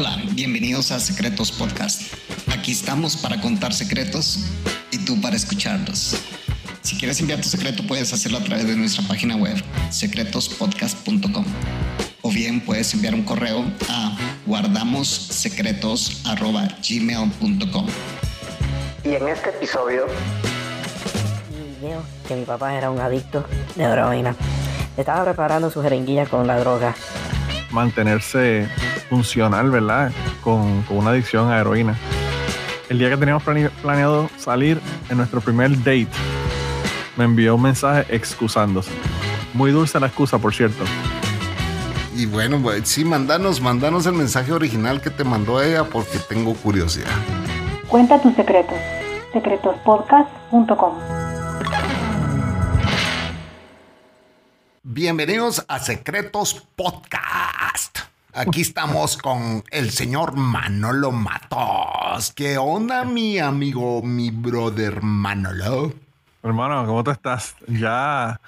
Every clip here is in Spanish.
Hola, bienvenidos a Secretos Podcast. Aquí estamos para contar secretos y tú para escucharlos. Si quieres enviar tu secreto puedes hacerlo a través de nuestra página web secretospodcast.com o bien puedes enviar un correo a guardamossecretos.gmail.com Y en este episodio Veo que mi papá era un adicto de heroína. Estaba preparando su jeringuilla con la droga. mantenerse funcional, ¿verdad? Con, con una adicción a heroína. El día que teníamos plane- planeado salir en nuestro primer date, me envió un mensaje excusándose. Muy dulce la excusa, por cierto. Y bueno, pues, sí, mandanos, mandanos el mensaje original que te mandó ella porque tengo curiosidad. Cuenta tus secretos. secretospodcast.com. Bienvenidos a Secretos Podcast. Aquí estamos con el señor Manolo Matos. ¿Qué onda, mi amigo, mi brother Manolo? Hermano, ¿cómo tú estás? Ya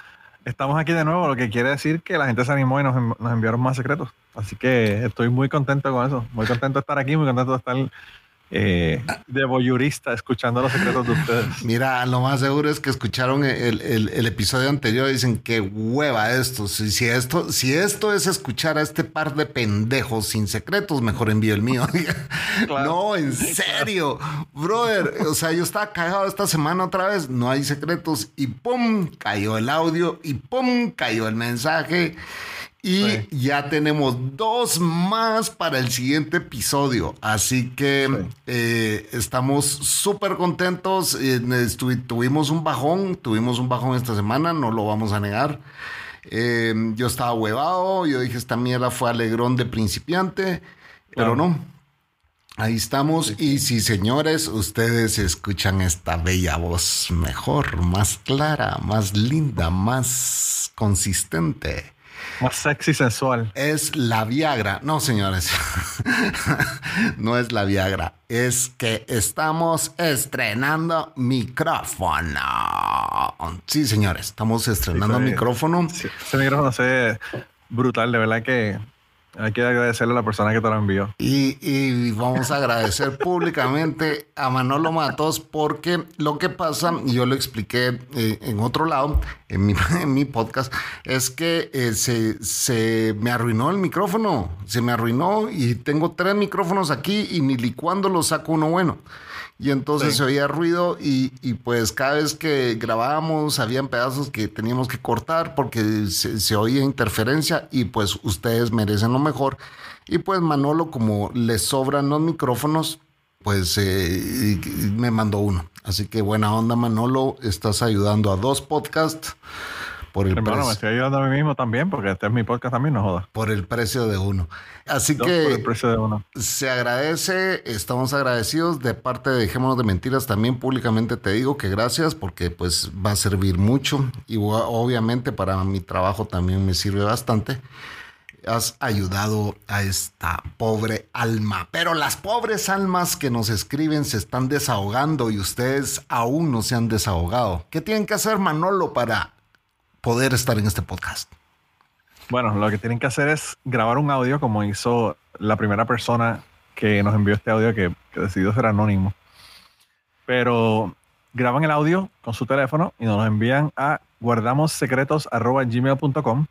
estamos aquí de nuevo, lo que quiere decir que la gente se animó y nos, nos enviaron más secretos. Así que estoy muy contento con eso. Muy contento de estar aquí, muy contento de estar eh, de voyurista escuchando los secretos de ustedes. Mira, lo más seguro es que escucharon el, el- el episodio anterior y dicen qué hueva esto. Si, si esto. si esto es escuchar a este par de pendejos sin secretos, mejor envío el mío. Claro. No, en serio. Brother, o sea, yo estaba cagado esta semana otra vez. No hay secretos. Y pum, cayó el audio. Y pum, cayó el mensaje. Y Sí. ya tenemos dos más para el siguiente episodio. Así que Sí. eh, estamos súper contentos. Eh, tuvimos un bajón, tuvimos un bajón esta semana, no lo vamos a negar. Eh, yo estaba huevado, yo dije, esta mierda fue alegrón de principiante, pero no. Ahí estamos. Y si, señores, ustedes escuchan esta bella voz mejor, más clara, más linda, más consistente. Más sexy sensual. Es la Viagra. No, señores. no es la Viagra. Es que estamos estrenando micrófono. Sí, señores. Estamos estrenando Sí, fue- micrófono. Sí, ese micrófono se ve brutal, de verdad que hay que agradecerle a la persona que te lo envió. Y, y vamos a agradecer públicamente a Manolo Matos porque lo que pasa, y yo lo expliqué eh, en otro lado, en mi, en mi podcast, es que eh, se, se me arruinó el micrófono, se me arruinó y tengo tres micrófonos aquí y ni licuando lo saco uno bueno. Y entonces Sí. se oía ruido y, y pues cada vez que grabábamos habían pedazos que teníamos que cortar porque se, se oía interferencia y pues ustedes merecen lo mejor. Y pues Manolo, como le sobran los micrófonos, pues eh, me mandó uno. Así que buena onda Manolo, estás ayudando a dos podcasts por el, Hermano, me precio, estoy ayudando a mí mismo también, porque este es mi podcast también, no jodas. por el precio de uno. Así Dos que... por el precio de uno. Se agradece, estamos agradecidos de parte de Dejémonos de Mentiras. También públicamente te digo que gracias porque pues va a servir mucho y obviamente para mi trabajo también me sirve bastante. Has ayudado a esta pobre alma, pero las pobres almas que nos escriben se están desahogando y ustedes aún no se han desahogado. ¿Qué tienen que hacer Manolo para poder estar en este podcast? Bueno, lo que tienen que hacer es grabar un audio como hizo la primera persona que nos envió este audio que, decidió ser anónimo. Pero graban el audio con su teléfono y nos lo envían a guardamossecretos.gmail.com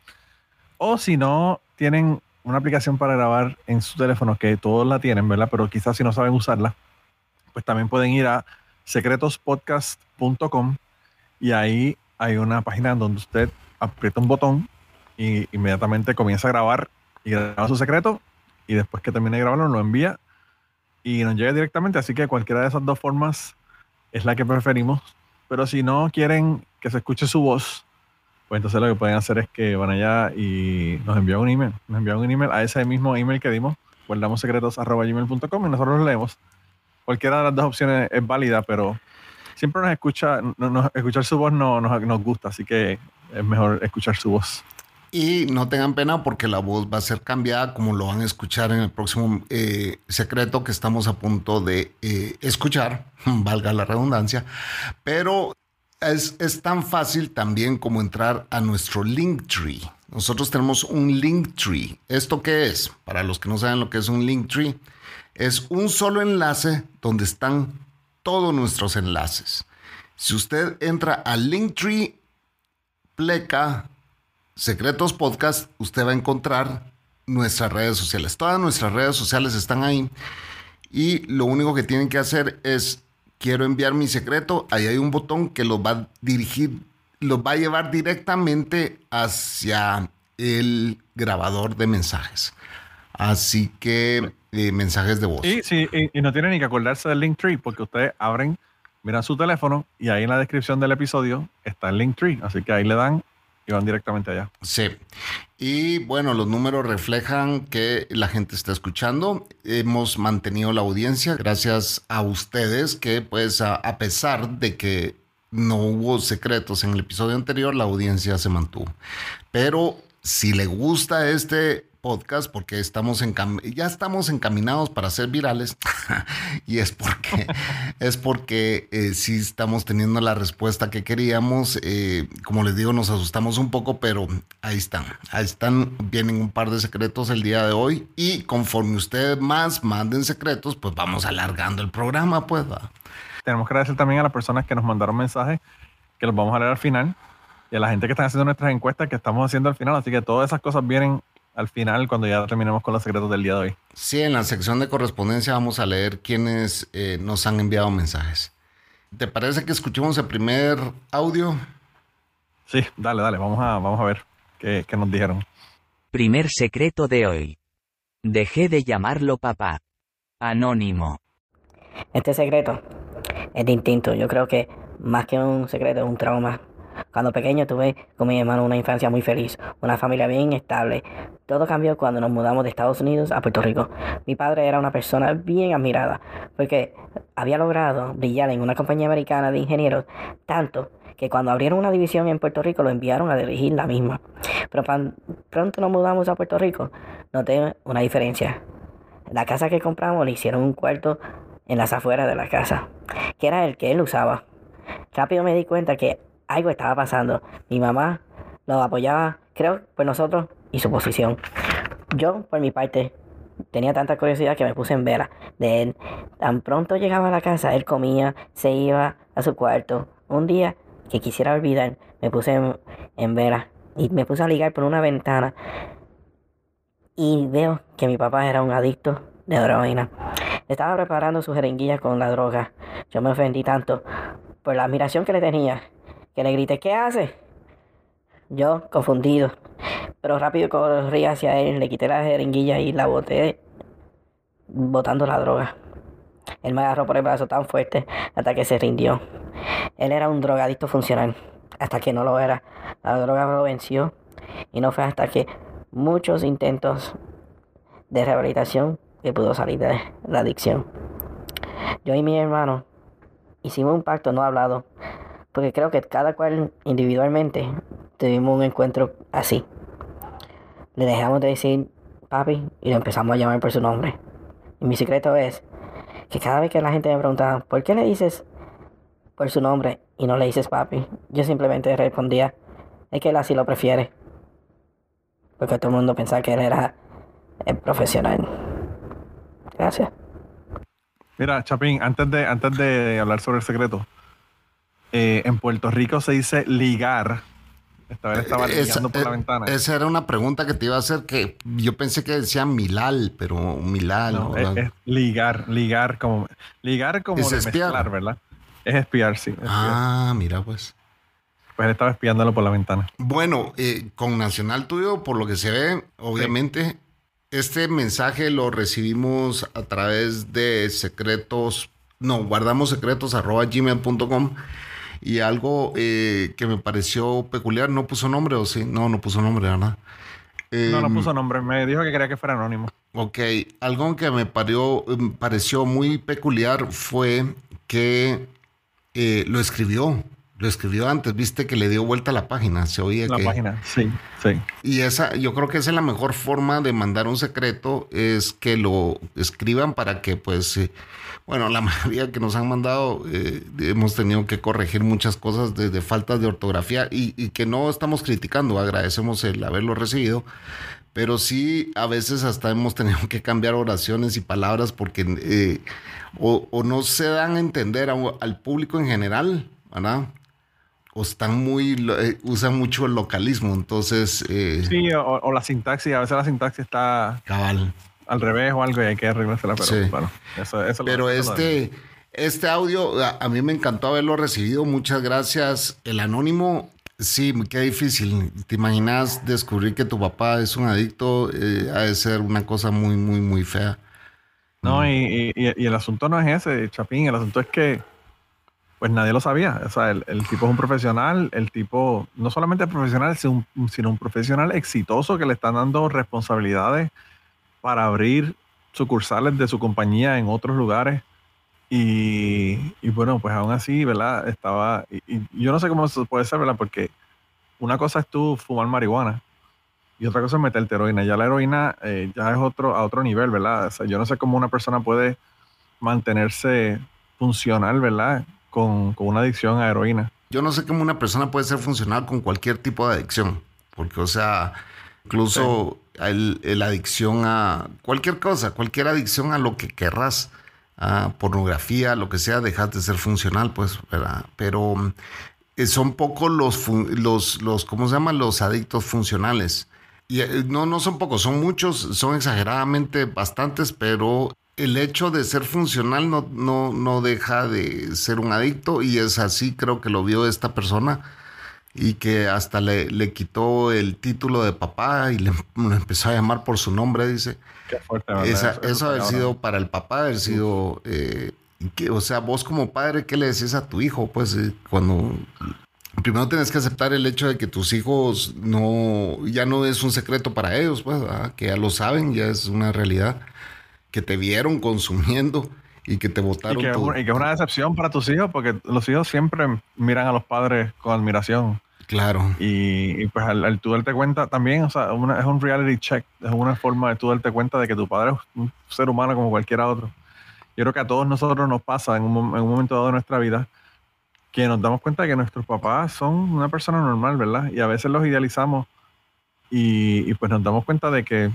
o si no tienen una aplicación para grabar en su teléfono que todos la tienen, ¿verdad? Pero quizás si no saben usarla, pues también pueden ir a secretospodcast.com y ahí hay una página donde usted aprieta un botón y inmediatamente comienza a grabar y graba su secreto y después que termine de grabarlo lo envía y nos llega directamente. Así que cualquiera de esas dos formas es la que preferimos. Pero si no quieren que se escuche su voz, pues entonces lo que pueden hacer es que van allá y nos envían un email. Nos envían un email a ese mismo email que dimos, guardamossecretos.gmail.com y nosotros lo leemos. Cualquiera de las dos opciones es válida, pero siempre nos escucha, no- nos- escuchar su voz no, nos, nos gusta, así que es mejor escuchar su voz. Y no tengan pena porque la voz va a ser cambiada como lo van a escuchar en el próximo eh, secreto que estamos a punto de eh, escuchar, valga la redundancia. Pero es, es tan fácil también como entrar a nuestro Linktree. nosotros tenemos un link tree. ¿Esto qué es? Para los que no saben lo que es un link tree, es un solo enlace donde están todos nuestros enlaces. Si usted entra al Linktree Pleca Secretos Podcast, usted va a encontrar nuestras redes sociales. Todas nuestras redes sociales están ahí. Y lo único que tienen que hacer es, quiero enviar mi secreto. Ahí hay un botón que los va a dirigir, los va a llevar directamente hacia el grabador de mensajes. Así que mensajes de voz. Y, sí, y, y no tienen ni que acordarse del Linktree porque ustedes abren, miran su teléfono y ahí en la descripción del episodio está el Linktree. Así que ahí le dan y van directamente allá. Sí. Y bueno, los números reflejan que la gente está escuchando. Hemos mantenido la audiencia gracias a ustedes que pues a, a pesar de que no hubo secretos en el episodio anterior, la audiencia se mantuvo. Pero si le gusta este podcast porque estamos en ya estamos encaminados para ser virales y es porque es porque eh, sí estamos teniendo la respuesta que queríamos eh, como les digo nos asustamos un poco pero ahí están ahí están vienen un par de secretos el día de hoy y conforme ustedes más manden secretos pues vamos alargando el programa pues ¿va? Tenemos que agradecer también a las personas que nos mandaron mensajes que los vamos a leer al final y a la gente que están haciendo nuestras encuestas que estamos haciendo al final así que todas esas cosas vienen al final cuando ya terminemos con los secretos del día de hoy. Sí, en la sección de correspondencia vamos a leer quiénes eh, nos han enviado mensajes. ¿Te parece que escuchemos el primer audio? Sí, dale, dale, vamos a, vamos a ver qué, qué nos dijeron. Primer secreto de hoy. Dejé de llamarlo papá. Anónimo. Este secreto es distinto. Yo creo que más que un secreto es un trauma. Cuando pequeño tuve con mi hermano una infancia muy feliz, una familia bien estable. Todo cambió cuando nos mudamos de Estados Unidos a Puerto Rico. Mi padre era una persona bien admirada porque había logrado brillar en una compañía americana de ingenieros tanto que cuando abrieron una división en Puerto Rico lo enviaron a dirigir la misma. Pero pronto nos mudamos a Puerto Rico, noté una diferencia. La casa que compramos le hicieron un cuarto en las afueras de la casa, que era el que él usaba. Rápido me di cuenta que algo estaba pasando. Mi mamá lo apoyaba, creo, por nosotros y su posición. Yo, por mi parte, tenía tanta curiosidad que me puse en vera de él. Tan pronto llegaba a la casa, él comía, se iba a su cuarto. Un día que quisiera olvidar, me puse en, en vera y me puse a ligar por una ventana. Y veo que mi papá era un adicto de heroína. Estaba preparando su jeringuilla con la droga. Yo me ofendí tanto por la admiración que le tenía que le grité, ¿qué hace? Yo, confundido, pero rápido corrí hacia él, le quité la jeringuilla y la boté, botando la droga. Él me agarró por el brazo tan fuerte hasta que se rindió. Él era un drogadicto funcional, hasta que no lo era. La droga lo venció y no fue hasta que muchos intentos de rehabilitación que pudo salir de la adicción. Yo y mi hermano hicimos un pacto no hablado porque creo que cada cual individualmente tuvimos un encuentro así. Le dejamos de decir papi y lo empezamos a llamar por su nombre. Y mi secreto es que cada vez que la gente me preguntaba, ¿por qué le dices por su nombre y no le dices papi? Yo simplemente respondía, es que él así lo prefiere. Porque todo el mundo pensaba que él era el profesional. Gracias. Mira, Chapín, antes de, antes de hablar sobre el secreto, eh, en Puerto Rico se dice ligar. Esta vez estaba ligando por eh, la ventana. Esa era una pregunta que te iba a hacer que yo pensé que decía Milal, pero Milal. No, es, es ligar, ligar como ligar como Es de espiar. mezclar, ¿verdad? Es espiar, sí. espiar. Ah, mira pues. Pues él estaba espiándolo por la ventana. Bueno, eh, con Nacional Tuyo, por lo que se ve, obviamente, este mensaje lo recibimos a través de secretos, no, guardamos secretos arroba gmail.com y algo eh, que me pareció peculiar, no puso nombre o sí, no, no puso nombre, ¿verdad? No, no Em, puso nombre. Me dijo que quería que fuera anónimo. Ok, algo que me parió- em, pareció muy peculiar fue que eh, lo escribió, Lo escribió antes, viste que le dio vuelta a la página, se oía La que... página, sí, sí. Y esa, yo creo que esa es la mejor forma de mandar un secreto, es que lo escriban para que, pues, eh, bueno, la mayoría que nos han mandado, eh, hemos tenido que corregir muchas cosas desde faltas de ortografía y, y que no estamos criticando, agradecemos el haberlo recibido, pero sí a veces hasta hemos tenido que cambiar oraciones y palabras porque eh, o, o no se dan a entender a- al público en general, ¿verdad? O están muy, eh, usan mucho el localismo, entonces... eh, Sí, o, o la sintaxis, a veces la sintaxis está Cabal. Al revés o algo y hay que arreglársela, pero Sí. bueno, eso, eso lo- Pero lo- este, este audio, a, a mí me encantó haberlo recibido. Muchas gracias. El anónimo, sí, qué difícil. ¿Te imaginas descubrir que tu papá es un adicto? Eh, ha de ser una cosa muy, muy, muy fea. No, y, y- y el asunto no es ese, Chapín, el asunto es que pues nadie lo sabía. O sea, el, el tipo es un profesional, el tipo no solamente es profesional, sino un, sino un profesional exitoso que le están dando responsabilidades para abrir sucursales de su compañía en otros lugares. Y, y bueno, pues aún así, ¿verdad? Estaba, y, yo no sé cómo eso puede ser, ¿verdad? Porque una cosa es tú fumar marihuana y otra cosa es meterte heroína. Ya la heroína eh, ya es otro, a otro nivel, ¿verdad? O sea, yo no sé cómo una persona puede mantenerse funcional, ¿verdad? Con, con una adicción a heroína. Yo no sé cómo una persona puede ser funcional con cualquier tipo de adicción. Porque, o sea, incluso el, el adicción a cualquier cosa, cualquier adicción a lo que querrás, a pornografía, lo que sea, dejas de ser funcional, pues, ¿verdad? Pero mm, eh, son pocos los, los, los, ¿cómo se llaman? Los adictos funcionales. Y eh, no, no son pocos, son muchos, son exageradamente bastantes, pero el hecho de ser funcional no, no, no deja de ser un adicto y es así creo que lo vio esta persona y que hasta le, le quitó el título de papá y le, lo empezó a llamar por su nombre, dice. Qué fuerte, ¿verdad? Esa- Eso- eso, haber sido para el papá, haber sido, eh, que, o sea, vos como padre, ¿qué le decís a tu hijo? Pues eh, cuando primero tienes que aceptar el hecho de que tus hijos no, ya no es un secreto para ellos, pues, ¿verdad? que ya lo saben, ya es una realidad, que te vieron consumiendo y que te Y botaron que, una- y que es una decepción para tus hijos, porque los hijos siempre miran a los padres con admiración. Claro. Y, y pues al, al tú darte cuenta también, o sea, una- es un reality check, es una forma de tú darte cuenta de que tu padre es un ser humano como cualquiera otro. Yo creo que a todos nosotros nos pasa en un, en un momento dado de nuestra vida que nos damos cuenta de que nuestros papás son una persona normal, ¿verdad? Y a veces los idealizamos y, y pues nos damos cuenta de que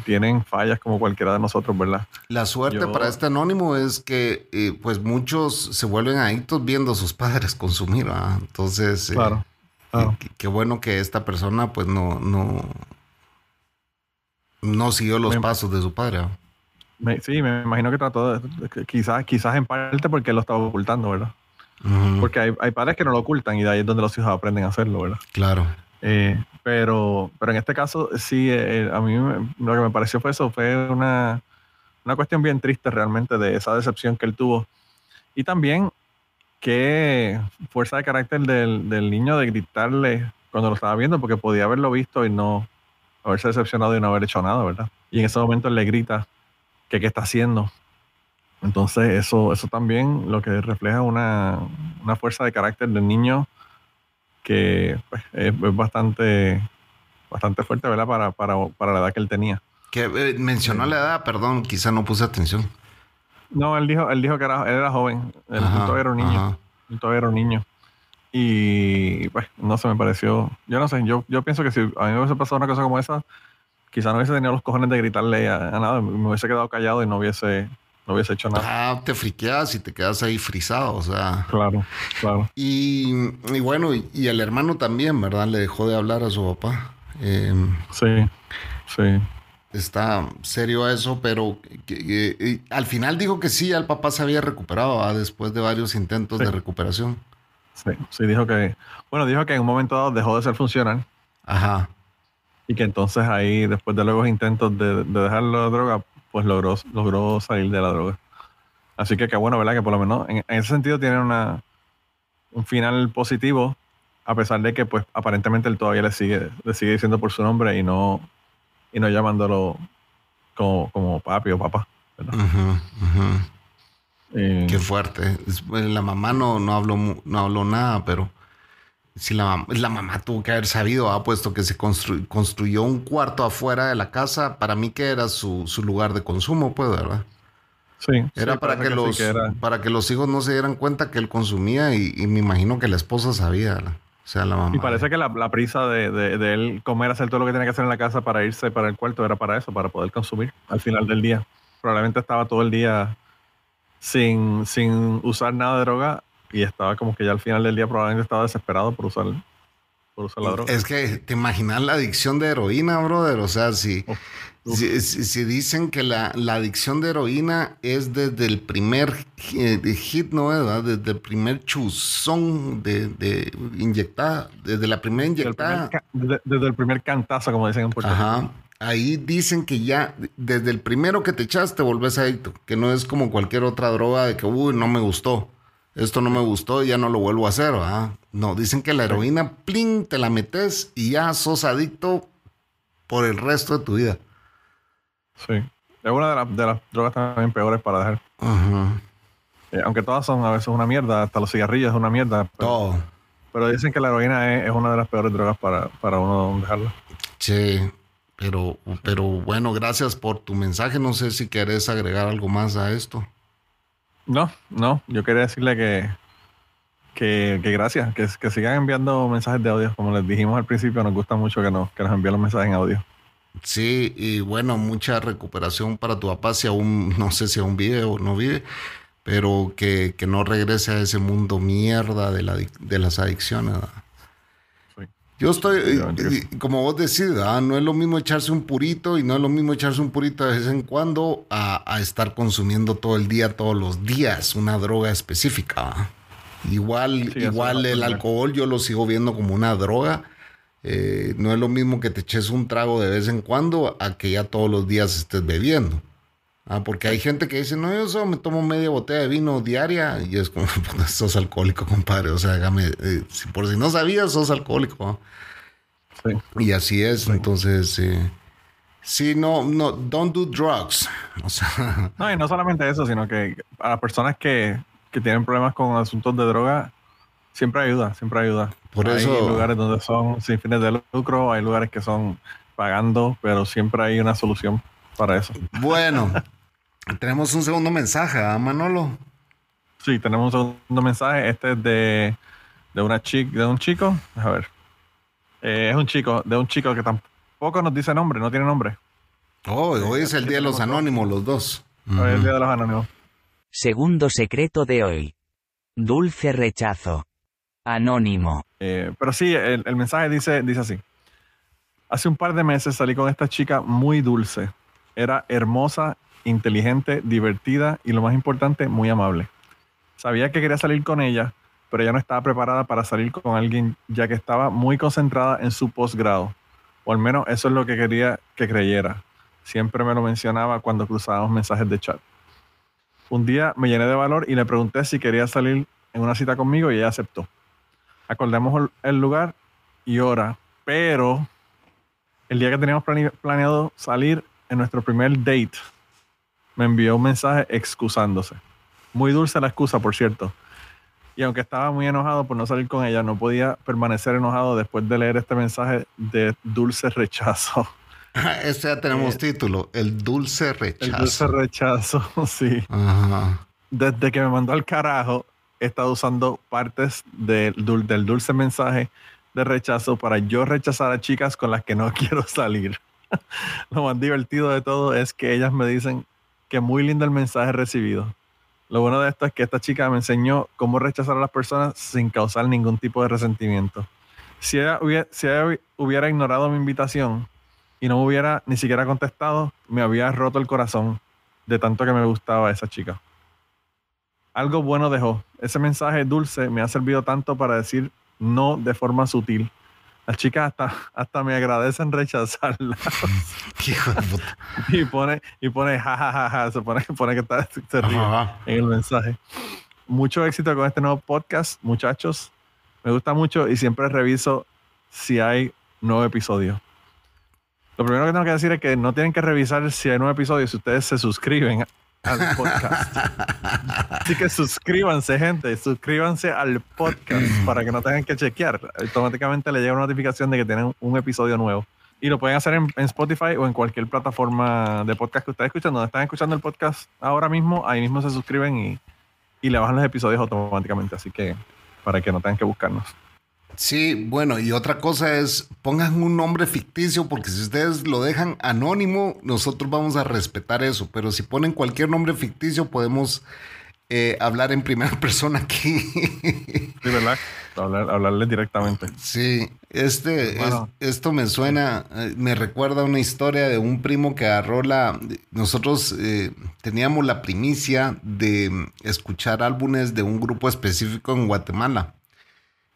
tienen fallas como cualquiera de nosotros, ¿verdad? La suerte Yo- para este anónimo es que eh, pues muchos se vuelven adictos viendo a sus padres consumir, ¿verdad? Entonces, eh, Claro. claro. qué- qué bueno que esta persona pues no, no, no siguió los Me- pasos de su padre. sí, me imagino que trató de, quizás, quizás en parte porque lo estaba ocultando, ¿verdad? Porque hay, hay padres que no lo ocultan y de ahí es donde los hijos aprenden a hacerlo, ¿verdad? Claro. Eh, pero, pero en este caso, sí, eh, a mí lo que me pareció fue eso, fue una, una cuestión bien triste realmente de esa decepción que él tuvo. Y también qué fuerza de carácter del, del niño de gritarle cuando lo estaba viendo, porque podía haberlo visto y no haberse decepcionado y no haber hecho nada, ¿verdad? Y en ese momento él le grita que qué está haciendo. Entonces eso, eso también lo que refleja una, una fuerza de carácter del niño que pues, es, es bastante, bastante fuerte, ¿verdad? Para, para, para la edad que él tenía. Que eh, mencionó la edad, perdón, quizá no puse atención. No, él dijo, él dijo que era, él era joven, él Ajá, todavía era un niño, ajá. él todavía era un niño. Y pues, no se me pareció, yo no sé, yo, yo pienso que si a mí me hubiese pasado una cosa como esa, quizá no hubiese tenido los cojones de gritarle a, a nada, me hubiese quedado callado y no hubiese, no hubiese hecho nada. Ah, te friqueas y te quedas ahí frisado, o sea. Claro, claro. Y, y bueno, y, y el hermano también, ¿verdad? Le dejó de hablar a su papá. Eh, Sí, sí. está serio eso, pero que- que- y al final dijo que sí, el papá se había recuperado después de varios intentos Sí. de recuperación. Sí, sí, dijo que, bueno, dijo que en un momento dado dejó de ser funcional Ajá. y que entonces ahí, después de luego intentos de, de dejar la droga, pues logró, logró salir de la droga. Así que qué bueno, ¿verdad? Que por lo menos en, en ese sentido tiene una, un final positivo, a pesar de que pues aparentemente él todavía le sigue, le sigue diciendo por su nombre y no, y no llamándolo como, como papi o papá. Eh, Qué fuerte. Bueno, La mamá no, no, habló, no habló nada, pero si la, la mamá tuvo que haber sabido, ha puesto que se constru- construyó un cuarto afuera de la casa, para mí que era su, su lugar de consumo, pues, ¿verdad? Sí. Era sí, para que, sí los, que era. para que los hijos no se dieran cuenta que él consumía y, y me imagino que la esposa sabía, ¿verdad? o sea, la mamá. Y parece que la, la prisa de, de- de él comer, hacer todo lo que tenía que hacer en la casa para irse para el cuarto era para eso, para poder consumir al final del día. Probablemente estaba todo el día sin, sin usar nada de droga y estaba como que ya al final del día probablemente estaba desesperado por usar, por usar la droga. Es que te imaginas la adicción de heroína, brother. O sea, si, Uf, si, si- si dicen que la, la adicción de heroína es desde el primer eh, hit, ¿no? ¿verdad? Desde el primer chuzón de, de inyectada, desde la primera Desde el, inyectada. primer, desde- desde el primer cantazo, como dicen en Puerto Rico. Ajá. Ahí dicen que ya desde el primero que te echaste volvés adicto, que no es como cualquier otra droga de que, uy, no me gustó, esto no me gustó, ya no lo vuelvo a hacer, ¿verdad? No, dicen que la heroína, plin, te la metes y ya sos adicto por el resto de tu vida. Sí. Es una de, las- de las drogas también peores para dejar. Ajá. Eh, aunque todas son a veces una mierda, hasta los cigarrillos es una mierda. Pero, Todo. pero dicen que la heroína es, es una de las peores drogas para, para uno dejarla. Sí, pero, pero bueno, gracias por tu mensaje. No sé si querés agregar algo más a esto. No, no, yo quería decirle que, que, gracias, que, sigan enviando mensajes de audio. Como les dijimos al principio, nos gusta mucho que nos, que nos envíen los mensajes en audio. Sí, y bueno, mucha recuperación para tu papá si aún, no sé si aún vive o no vive, pero que, que no regrese a ese mundo mierda de, la, de las adicciones. Yo estoy, como vos decís, no es lo mismo echarse un purito y no es lo mismo echarse un purito de vez en cuando a, a estar consumiendo todo el día, todos los días, una droga específica. Igual, Sí, igual el alcohol yo lo sigo viendo como una droga. Eh, no es lo mismo que te eches un trago de vez en cuando a que ya todos los días estés bebiendo. Ah, porque hay gente que dice, no, yo solo me tomo media botella de vino diaria y es como, "Pues, sos alcohólico, compadre. O sea, hágame, eh, si por si no sabías, sos alcohólico. Sí. Y así es, entonces, eh, sí, no, no, don't do drugs. O sea, No, y no solamente eso, sino que a las personas que, que tienen problemas con asuntos de droga, siempre ayuda, siempre ayuda. Por hay eso- lugares donde son sin fines de lucro, hay lugares que son pagando, pero siempre hay una solución para eso. bueno, tenemos un segundo mensaje, ¿ah, Manolo? Sí, tenemos un segundo mensaje. Este es de, de una chica, de un chico. A ver. Eh, es un chico, de un chico que tampoco nos dice nombre, no tiene nombre. Oh, hoy es el día de los anónimos, los dos. Hoy es el día de los anónimos. Segundo secreto de hoy. Dulce rechazo. Anónimo. Eh, pero sí, el, el mensaje dice, dice así. Hace un par de meses salí con esta chica muy dulce. Era hermosa, inteligente, divertida y lo más importante, muy amable. Sabía que quería salir con ella, pero ella no estaba preparada para salir con alguien ya que estaba muy concentrada en su posgrado. O al menos eso es lo que quería que creyera. Siempre me lo mencionaba cuando cruzábamos mensajes de chat. Un día me llené de valor y le pregunté si quería salir en una cita conmigo y ella aceptó acordamos el- lugar y hora, pero el día que teníamos plane- planeado salir en nuestro primer date, me envió un mensaje excusándose. Muy dulce la excusa, por cierto. Y aunque estaba muy enojado por no salir con ella, no podía permanecer enojado después de leer este mensaje de dulce rechazo. Este ya tenemos título, el dulce El rechazo. dulce rechazo, sí. Ajá. desde que me mandó al carajo, he estado usando partes del, del dulce mensaje de rechazo para yo rechazar a chicas con las que no quiero salir. Lo más divertido de todo es que ellas me dicen que muy lindo el mensaje recibido. Lo bueno de esto es que esta chica me enseñó cómo rechazar a las personas sin causar ningún tipo de resentimiento. Si ella hubiera, ignorado mi invitación y no me hubiera ni siquiera contestado, me había roto el corazón de tanto que me gustaba esa chica algo bueno dejó. Ese mensaje dulce me ha servido tanto para decir no de forma sutil. Las chicas hasta, hasta me agradecen rechazarla. Hijo de puta. y pone, y pone jajajaja, se pone, pone que está, se ríe Ajá. en el mensaje. Mucho éxito con este nuevo podcast, muchachos. Me gusta mucho y siempre reviso si hay nuevo episodio. Lo primero que tengo que decir es que no tienen que revisar si hay nuevo episodio si ustedes se suscriben al podcast. Así que suscríbanse, gente. Suscríbanse al podcast para que no tengan que chequear. Automáticamente le llega una notificación de que tienen un episodio nuevo. Y lo pueden hacer en, Spotify o en cualquier plataforma de podcast que ustedes escuchan. Donde están escuchando el podcast ahora mismo, ahí mismo se suscriben y, y le bajan los episodios automáticamente. Así que para que no tengan que buscarnos. Sí, bueno, y otra cosa es, pongan un nombre ficticio, porque si ustedes lo dejan anónimo, nosotros vamos a respetar eso, pero si ponen cualquier nombre ficticio, podemos eh, hablar en primera persona aquí. Sí, ¿verdad? Hablar, hablarles directamente. Sí, este, Bueno. es- esto me suena, eh, me recuerda una historia de un primo que agarró la. Nosotros eh, teníamos la primicia de mm, escuchar álbumes de un grupo específico en Guatemala.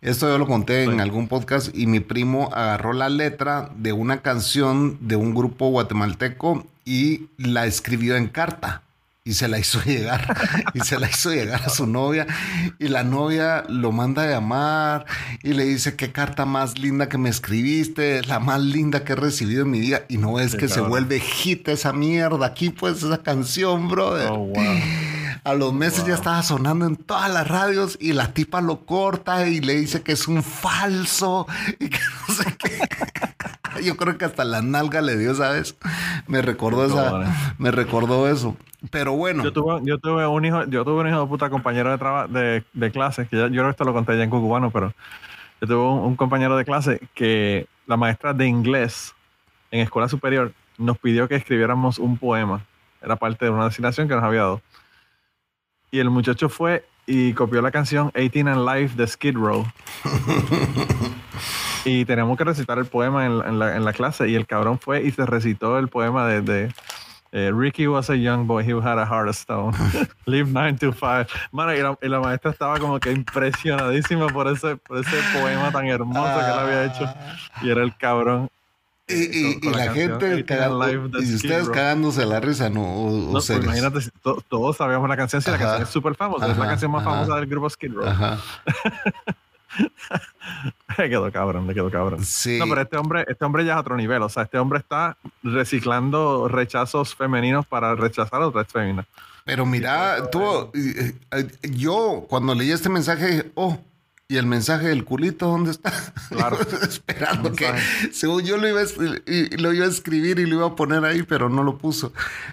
Esto yo lo conté en algún podcast y mi primo agarró la letra de una canción de un grupo guatemalteco y la escribió en carta y se la hizo llegar y se la hizo llegar a su novia y la novia lo manda a llamar y le dice qué carta más linda que me escribiste, es la más linda que he recibido en mi vida y no es que se vuelve hit esa mierda aquí pues esa canción, brother. Oh, wow. A los meses Wow. ya estaba sonando en todas las radios y la tipa lo corta y le dice que es un falso y que no sé qué. Yo creo que hasta la nalga le dio, ¿sabes? Me recordó esa, me recordó eso. Pero bueno, Yo tuve, yo tuve un hijo, yo tuve un hijo de puta compañero de trabajo de, de clase, que ya- yo creo que esto lo conté ya en Cucubano, pero yo tuve un, un compañero de clase que la maestra de inglés en escuela superior nos pidió que escribiéramos un poema. Era parte de una asignación que nos había dado. Y el muchacho fue y copió la canción 18 and Life de Skid Row. y teníamos que recitar el poema en, la- en la, en la clase. Y el cabrón fue y se recitó el poema de, de, eh, Ricky was a young boy who had a heart of stone. Live 9 to 5. Mano, y la, y la maestra estaba como que impresionadísima por ese, por ese poema tan hermoso que él había hecho. Y era el cabrón. Y, la, canción gente 18 cagando, y ustedes cagándose la risa, no, o, o No, pues serios. imagínate, si to- todos sabíamos la canción, sí, la canción es súper famosa, es la canción más ajá. famosa del grupo Skid Row. Ajá. Le quedó cabrón, le quedó cabrón. Sí. No, pero este hombre, este hombre ya es a otro nivel. O sea, este hombre está reciclando rechazos femeninos para rechazar otras femeninas. Pero mira, tú, eh, yo cuando leí este mensaje dije, oh, ¿y el mensaje del culito dónde está? Claro. Esperando que, según yo lo iba, a, lo iba a escribir y lo iba a poner ahí, pero no lo puso.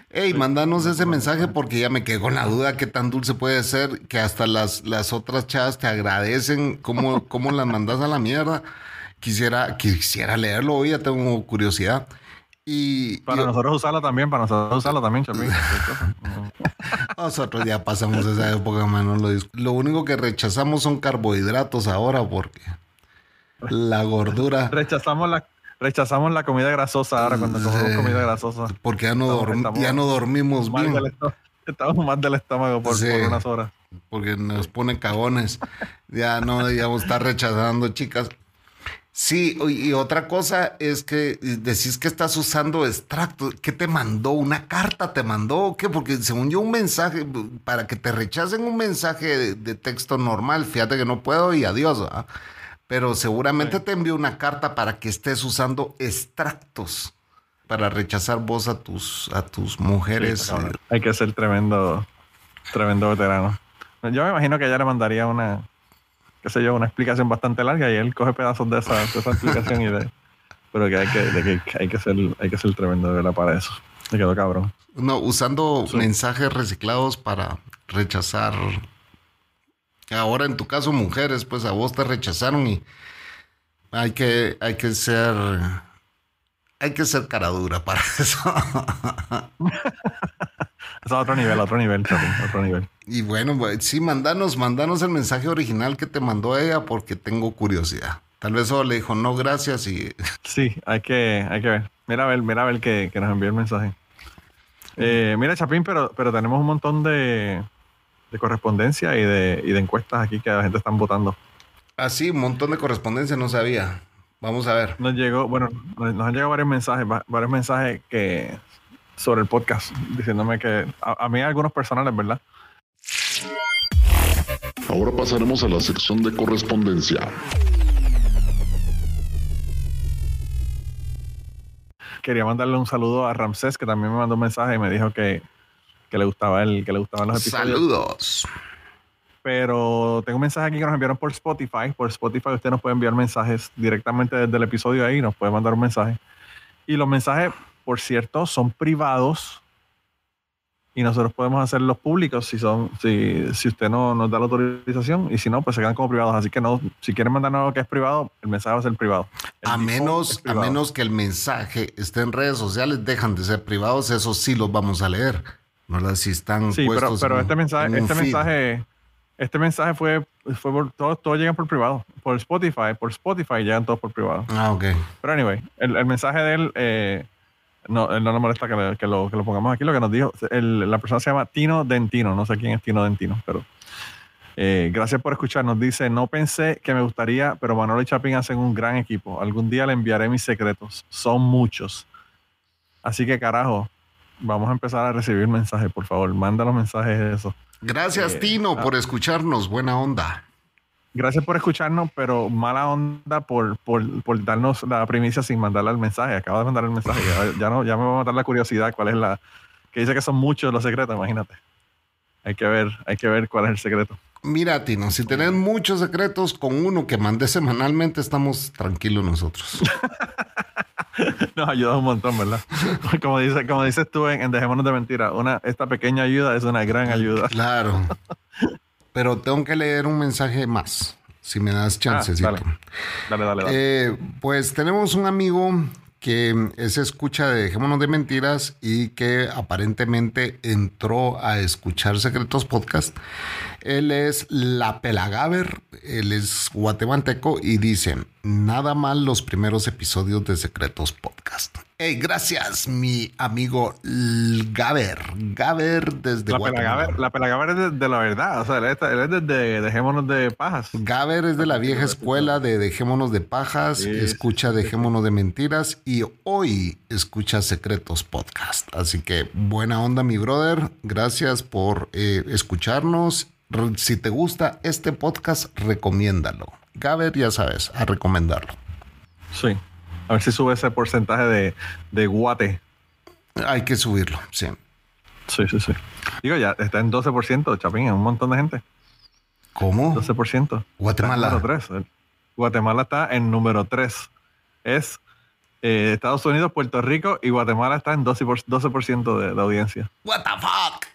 Hey, mandanos ese mensaje porque ya me quedé con la duda qué tan dulce puede ser que hasta las, las otras chavas te agradecen cómo, cómo las mandas a la mierda. Quisiera, quisiera leerlo hoy, ya tengo curiosidad. Y, Para y- nosotros usarlo también, para nosotros usarlo también, Chapín. Nosotros ya pasamos esa época, mano. Lo, lo único que rechazamos son carbohidratos ahora porque la gordura, Rechazamos la, rechazamos la comida grasosa ahora cuando comemos Sí. comida grasosa. porque ya no, Estamos- dorm- estamos ya no dormimos Mal bien, estómago. Estamos mal del estómago por, Sí. por unas horas. porque nos pone cagones. Ya no, digamos, está rechazando, chicas. Sí, y otra cosa es que decís que estás usando extractos. ¿Qué te mandó? ¿Una carta te mandó o qué? Porque según yo un mensaje, para que te rechacen un mensaje de, de texto normal, fíjate que no puedo y adiós, ¿verdad? Pero seguramente Sí. te envió una carta para que estés usando extractos para rechazar vos a tus, a tus mujeres. Sí, cabrón. Hay que ser tremendo, tremendo veterano. Yo me imagino que ella le mandaría una, qué sé yo, una explicación bastante larga y él coge pedazos de esa, de esa explicación y de. Pero que hay que, de que hay que ser, hay que ser tremendo de verdad para eso. Me quedó cabrón. No, usando Sí. mensajes reciclados para rechazar. Ahora en tu caso, mujeres, pues a vos te rechazaron y hay que, hay que ser. Hay que ser cara dura para eso. Es a otro nivel, a otro nivel, a otro nivel. Y bueno, pues, sí, mandanos, mandanos el mensaje original que te mandó ella porque tengo curiosidad. Tal vez solo le dijo no, gracias y Sí, hay que, hay que ver. Mira a ver, mira a ver que, que nos envió el mensaje. Eh, mira, Chapín, pero, pero tenemos un montón de, de correspondencia y de, y de encuestas aquí que la gente están votando. así, un montón de correspondencia, no sabía. Vamos a ver. Nos llegó, bueno, nos han llegado varios mensajes, va- varios mensajes que sobre el podcast, diciéndome que a, a mí algunos personales, ¿verdad? Ahora pasaremos a la sección de correspondencia. Quería mandarle un saludo a Ramsés, que también me mandó un mensaje y me dijo que, que le gustaba el, que le gustaban los episodios. Saludos. Pero tengo un mensaje aquí que nos enviaron por Spotify. Por Spotify usted nos puede enviar mensajes directamente desde el episodio ahí, nos puede mandar un mensaje. Y los mensajes, por cierto, son privados y nosotros podemos hacerlos públicos si son si, si usted no nos da la autorización y si no pues se quedan como privados así que no si quieren mandarnos algo que es privado el mensaje va a ser privado El A menos, es a privado. menos que el mensaje esté en redes sociales, dejan de ser privados, eso sí los vamos a leer. ¿Verdad? Si están sí pero, pero en- este mensaje este feed. mensaje este mensaje fue fue por todos todos llegan por privado por Spotify por Spotify llegan todos por privado Ah, ok. pero anyway el, el mensaje de él eh, no, él no nos molesta que, le- que lo, que lo pongamos aquí. Lo que nos dijo, el- la persona se llama Tino Dentino. No sé quién es Tino Dentino, pero eh, gracias por escucharnos. Dice, no pensé que me gustaría, pero Manolo y Chapín hacen un gran equipo. Algún día le enviaré mis secretos. Son muchos. Así que carajo, vamos a empezar a recibir mensajes, por favor. Manda los mensajes de eso. Gracias, Eh, Tino, ah. por escucharnos. Buena onda. Gracias por escucharnos, pero mala onda por, por, por darnos la primicia sin mandarle el mensaje. Acabo de mandar el mensaje. Ya, ya no, ya me va a matar la curiosidad cuál es la. Que dice que son muchos los secretos, imagínate. Hay que ver, hay que ver cuál es el secreto. Mira, Tino, si tenés muchos secretos, con uno que mandé semanalmente estamos tranquilos nosotros. Nos ayuda un montón, ¿verdad? Como, dice, como dices tú en, en Dejémonos de Mentira, una, esta pequeña ayuda es una gran ayuda. Claro. Pero tengo que leer un mensaje más, si me das chancecito. Ah, dale. Dale, dale, dale. Eh, pues tenemos un amigo que es escucha de Dejémonos de Mentiras y que aparentemente entró a escuchar Secretos Podcast. Él es La Pelagaver, él es guatemalteco y dice, nada mal los primeros episodios de Secretos Podcast. Hey, gracias, mi amigo Gaber. Gaber desde la Guatemala. la es de, de la verdad. O sea, él, está- él es desde Dejémonos de Pajas. Gaber es de la vieja escuela de Dejémonos de Pajas, Sí, escucha Dejémonos de Mentiras y hoy escucha Secretos Podcast. Así que buena onda, mi brother. Gracias por eh, escucharnos. Si te gusta este podcast, recomiéndalo. Gaber, ya sabes, a recomendarlo. Sí. A ver si sube ese porcentaje de, de guate. Hay que subirlo, sí. Sí, sí, sí. Digo, ya está en 12%, Chapín, es un montón de gente. ¿Cómo? 12%. Guatemala. Está en número 3. Guatemala está en número 3. Es eh, Estados Unidos, Puerto Rico y Guatemala está en 12%, por- 12% de, de audiencia. What the fuck?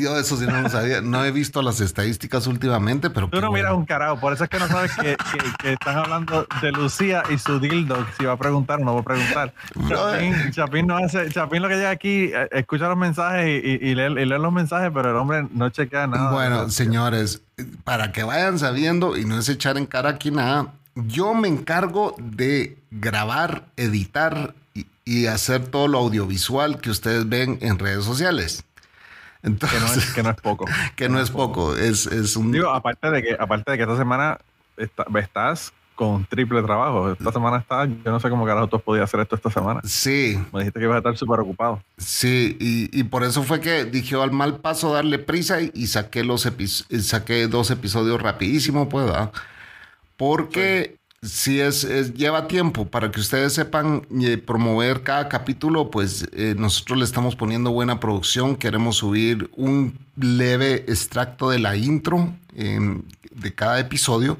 Yo eso sí no lo sabía. No he visto las estadísticas últimamente, pero... Tú no miras bueno. un carajo, por eso es que no sabes que, que- que están hablando de Lucía y su dildo, si va a preguntar o no va a preguntar. Chapín, Chapín no hace, Chapín lo que llega aquí, eh, escucha los mensajes y, y, y lee, y lee los mensajes, pero el hombre no chequea nada. Bueno, señores, para que vayan sabiendo y no es echar en cara aquí nada, yo me encargo de grabar, editar y, y hacer todo lo audiovisual que ustedes ven en redes sociales. Que, no Entonces, es, que no es poco. que no es poco, es, es un... Digo, aparte de que, aparte de que esta semana está- estás con triple trabajo. Esta semana está, yo no sé cómo carajo tú podido hacer esto esta semana. Sí, Me dijiste que ibas a estar súper ocupado. sí, y, y por eso fue que dije al mal paso darle prisa y, y saqué los saqué dos episodios rapidísimo, pues, ¿verdad? Porque si es, es- lleva tiempo para que ustedes sepan eh, promover cada capítulo, pues eh, nosotros le estamos poniendo buena producción. Queremos subir un leve extracto de la intro em, de cada episodio.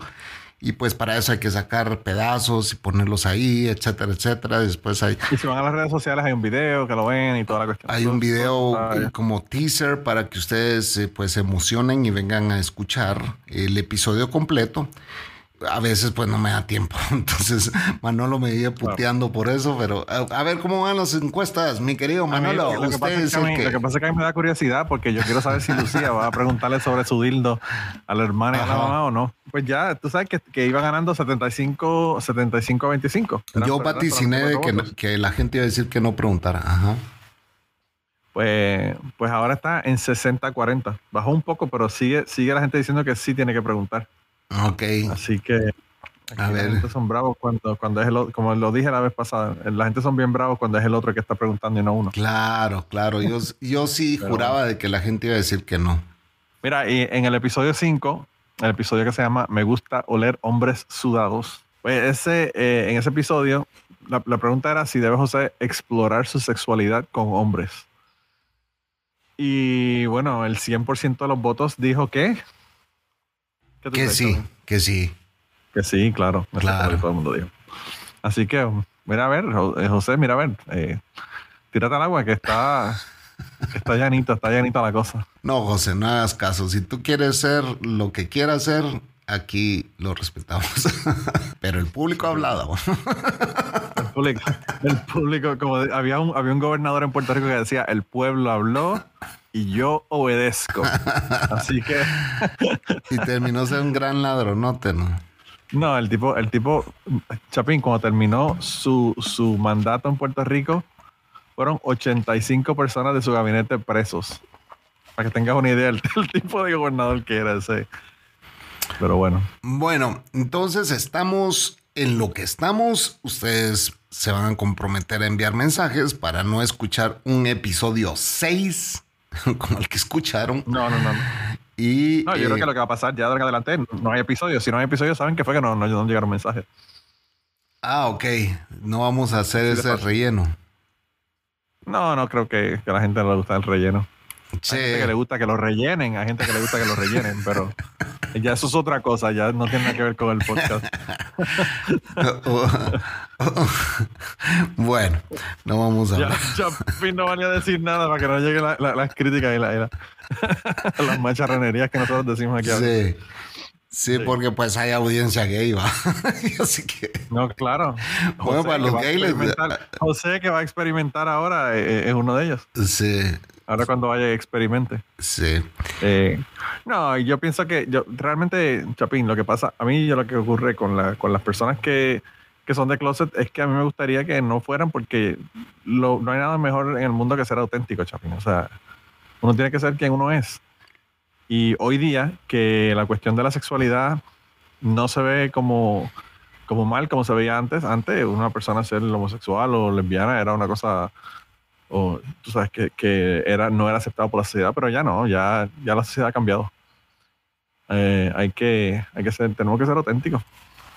Y pues para eso hay que sacar pedazos y ponerlos ahí, etcétera, etcétera. Después hay, Y si van a las redes sociales hay un video que lo ven y toda la cuestión. hay un video Ah, eh, como teaser para que ustedes eh, pues se emocionen y vengan a escuchar el episodio completo. A veces pues no me da tiempo, entonces Manolo me vive puteando por eso, pero a, a ver cómo van las encuestas, mi querido mí Manolo. lo, que pasa es que mí- lo que pasa es que a mí me da curiosidad porque yo quiero saber si Lucía va a preguntarle sobre su dildo a la hermana y a la mamá o no. Pues ya, tú sabes que, que iba ganando 75, 75 a 25. Eran- Yo eran vaticiné de que, que la gente iba a decir que no preguntara. Ajá. Pues, pues ahora está en 60-40. Bajó un poco, pero sigue, sigue la gente diciendo que sí tiene que preguntar. Ok. Así que A la ver. gente son bravos cuando, cuando es el otro, como lo dije la vez pasada, la gente son bien bravos cuando es el otro que está preguntando y no uno. Claro, claro. Yo, yo sí Pero- juraba de que la gente iba a decir que no. Mira, y en el episodio 5, el episodio que se llama Me gusta oler hombres sudados, pues ese, eh, en ese episodio, la, la pregunta era si debe José explorar su sexualidad con hombres. Y bueno, el 100% de los votos dijo que. ¿Qué tú Que sí, que sí. Que sí, claro. Claro. todo el mundo dijo. Así que, mira a ver, eh, José, mira a ver. eh, tírate al agua que está, está llanito, está llanita la cosa. No, José, no hagas caso. Si tú quieres ser lo que quieras ser, aquí lo respetamos. Pero el público ha hablado. El público, el público como había un, había un gobernador en Puerto Rico que decía, el pueblo habló y yo obedezco. Así que, y terminó ser un gran ladronote, ¿no? no, el tipo, el tipo, Chapín, cuando terminó su, su mandato en Puerto Rico, fueron 85 personas de su gabinete presos. Para que tengas una idea del, del tipo de gobernador que era ese. Pero bueno, Bueno, entonces estamos en lo que estamos. Ustedes se van a comprometer a enviar mensajes para no escuchar un episodio 6 como el que escucharon. no, no, no. no. Y No, yo creo eh, que lo que va a pasar ya de adelante no hay episodios. Si no hay episodios, saben que fue que no, no, no llegaron mensajes. Ah, ok. No vamos a hacer Sí, ese relleno. No, no creo que, que a la gente no le gusta el relleno. Sí. Hay gente que le gusta que lo rellenen, hay gente que le gusta que lo rellenen, pero ya eso es otra cosa, ya no tiene nada que ver con el podcast. bueno, no vamos a Ya, hablar. ya fin no van a decir nada para que no lleguen la- la- las críticas y, la- y la- las macharranerías que nosotros decimos aquí. Sí. Sí, porque pues hay audiencia gay, va. Así que, No, claro. Bueno, para que los gays José que va a experimentar ahora eh, es uno de ellos. sí, Ahora cuando vaya experimente. sí. Eh, no, yo pienso que yo realmente, Chapín, lo que pasa, a mí yo lo que ocurre con, la, con las personas que, que son de closet es que a mí me gustaría que no fueran porque lo- no hay nada mejor en el mundo que ser auténtico, Chapín. O sea, uno tiene que ser quien uno es. Y hoy día que la cuestión de la sexualidad no se ve como, como mal como se veía antes. Antes una persona ser homosexual o lesbiana era una cosa o tú sabes que, que era, no era aceptado por la sociedad, pero ya no, ya, ya la sociedad ha cambiado. Eh, hay que, hay que ser, tenemos que ser auténticos.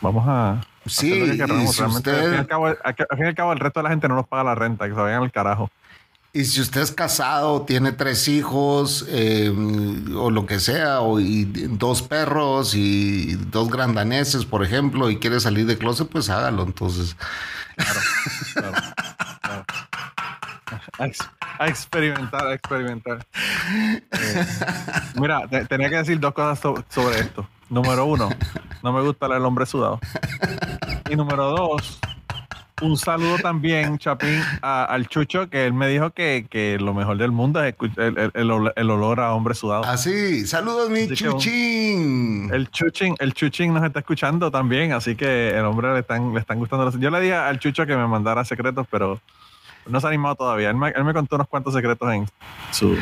Vamos a Sí, lo que si Realmente, al, fin usted, al cabo, al fin y al cabo, el resto de la gente no nos paga la renta, que se vayan al carajo. y si usted es casado, tiene tres hijos, eh, o lo que sea, o y dos perros y dos grandaneses, por ejemplo, y quiere salir de closet, pues hágalo. Entonces, Claro, claro, claro. A, ex- a experimentar, a experimentar. Eh, mira, te- tenía que decir dos cosas so- sobre esto. Número uno, no me gusta el hombre sudado. Y número dos, un saludo también, Chapín, a- al Chucho, que él me dijo que, que lo mejor del mundo es el, el- el ol- el olor a hombre sudado. así, saludos, mi Así chuchín. El Chuchín, el Chuchín nos está escuchando también, así que el hombre le están, le están gustando. los- Yo le dije al Chucho que me mandara secretos, pero no se ha animado todavía. Él me, él me contó unos cuantos secretos en su.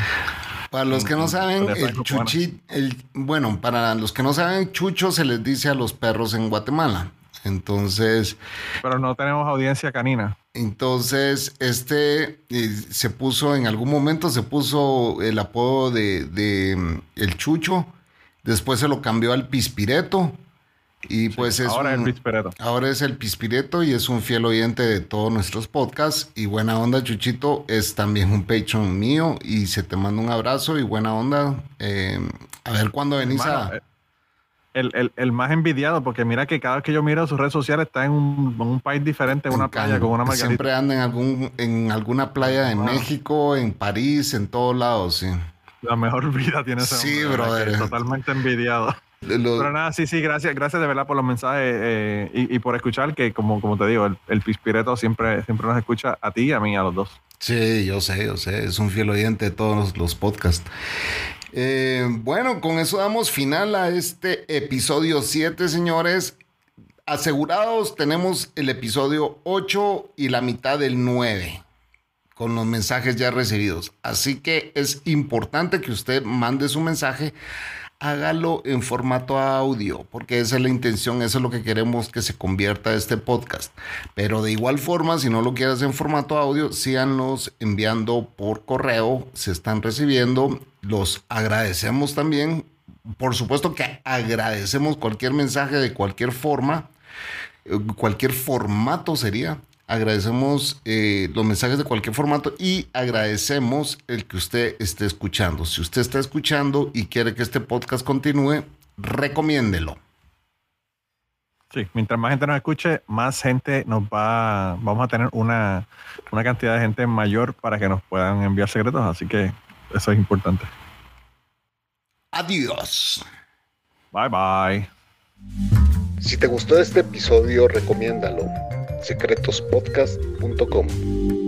Para los que no saben, el chuchi, el, bueno, para los que no saben, chucho se les dice a los perros en Guatemala. Entonces, Pero no tenemos audiencia canina. entonces este eh, se puso en algún momento se puso el apodo de, de, mm, el chucho. Después se lo cambió al pispireto y pues es Ahora un- el. Ahora es el Pispireto y es un fiel oyente de todos nuestros podcasts. Y buena onda, Chuchito, es también un Patreon mío. Y se te manda un abrazo y buena onda. Eh, a ver cuándo venís Hermano, a. eh, el, el- el más envidiado, porque mira que cada vez que yo miro sus redes sociales está en un, en un país diferente, en una en playa Can- con una margarita. Siempre anda en, algún, en alguna playa de Wow. México, en París, en todos lados, sí. La mejor vida tiene ese Sí, hombre, brother. Totalmente envidiado. Lo- Pero nada, sí, sí, gracias, gracias de verdad por los mensajes eh, y, y por escuchar, que como, como te digo, el, el Pispireto siempre, siempre nos escucha a ti y a mí, a los dos. Sí, yo sé, yo sé, es un fiel oyente de todos los, los podcasts. Eh, bueno, con eso damos final a este episodio 7, señores. Asegurados, tenemos el episodio 8 y la mitad del 9 con los mensajes ya recibidos. Así que es importante que usted mande su mensaje, hágalo en formato audio, porque esa es la intención, eso es lo que queremos que se convierta este podcast. Pero de igual forma, si no lo quieres en formato audio, síganos enviando por correo, se están recibiendo, los agradecemos también. Por supuesto que agradecemos cualquier mensaje de cualquier forma, eh, cualquier formato sería. Agradecemos eh, los mensajes de cualquier formato y agradecemos el que usted esté escuchando. Si usted está escuchando y quiere que este podcast continúe, recomiéndelo. Sí, mientras más gente nos escuche, más gente nos va, vamos a tener una, una cantidad de gente mayor para que nos puedan enviar secretos, así que eso es importante. Adiós. Bye bye. Si te gustó este episodio, recomiéndalo. secretospodcast.com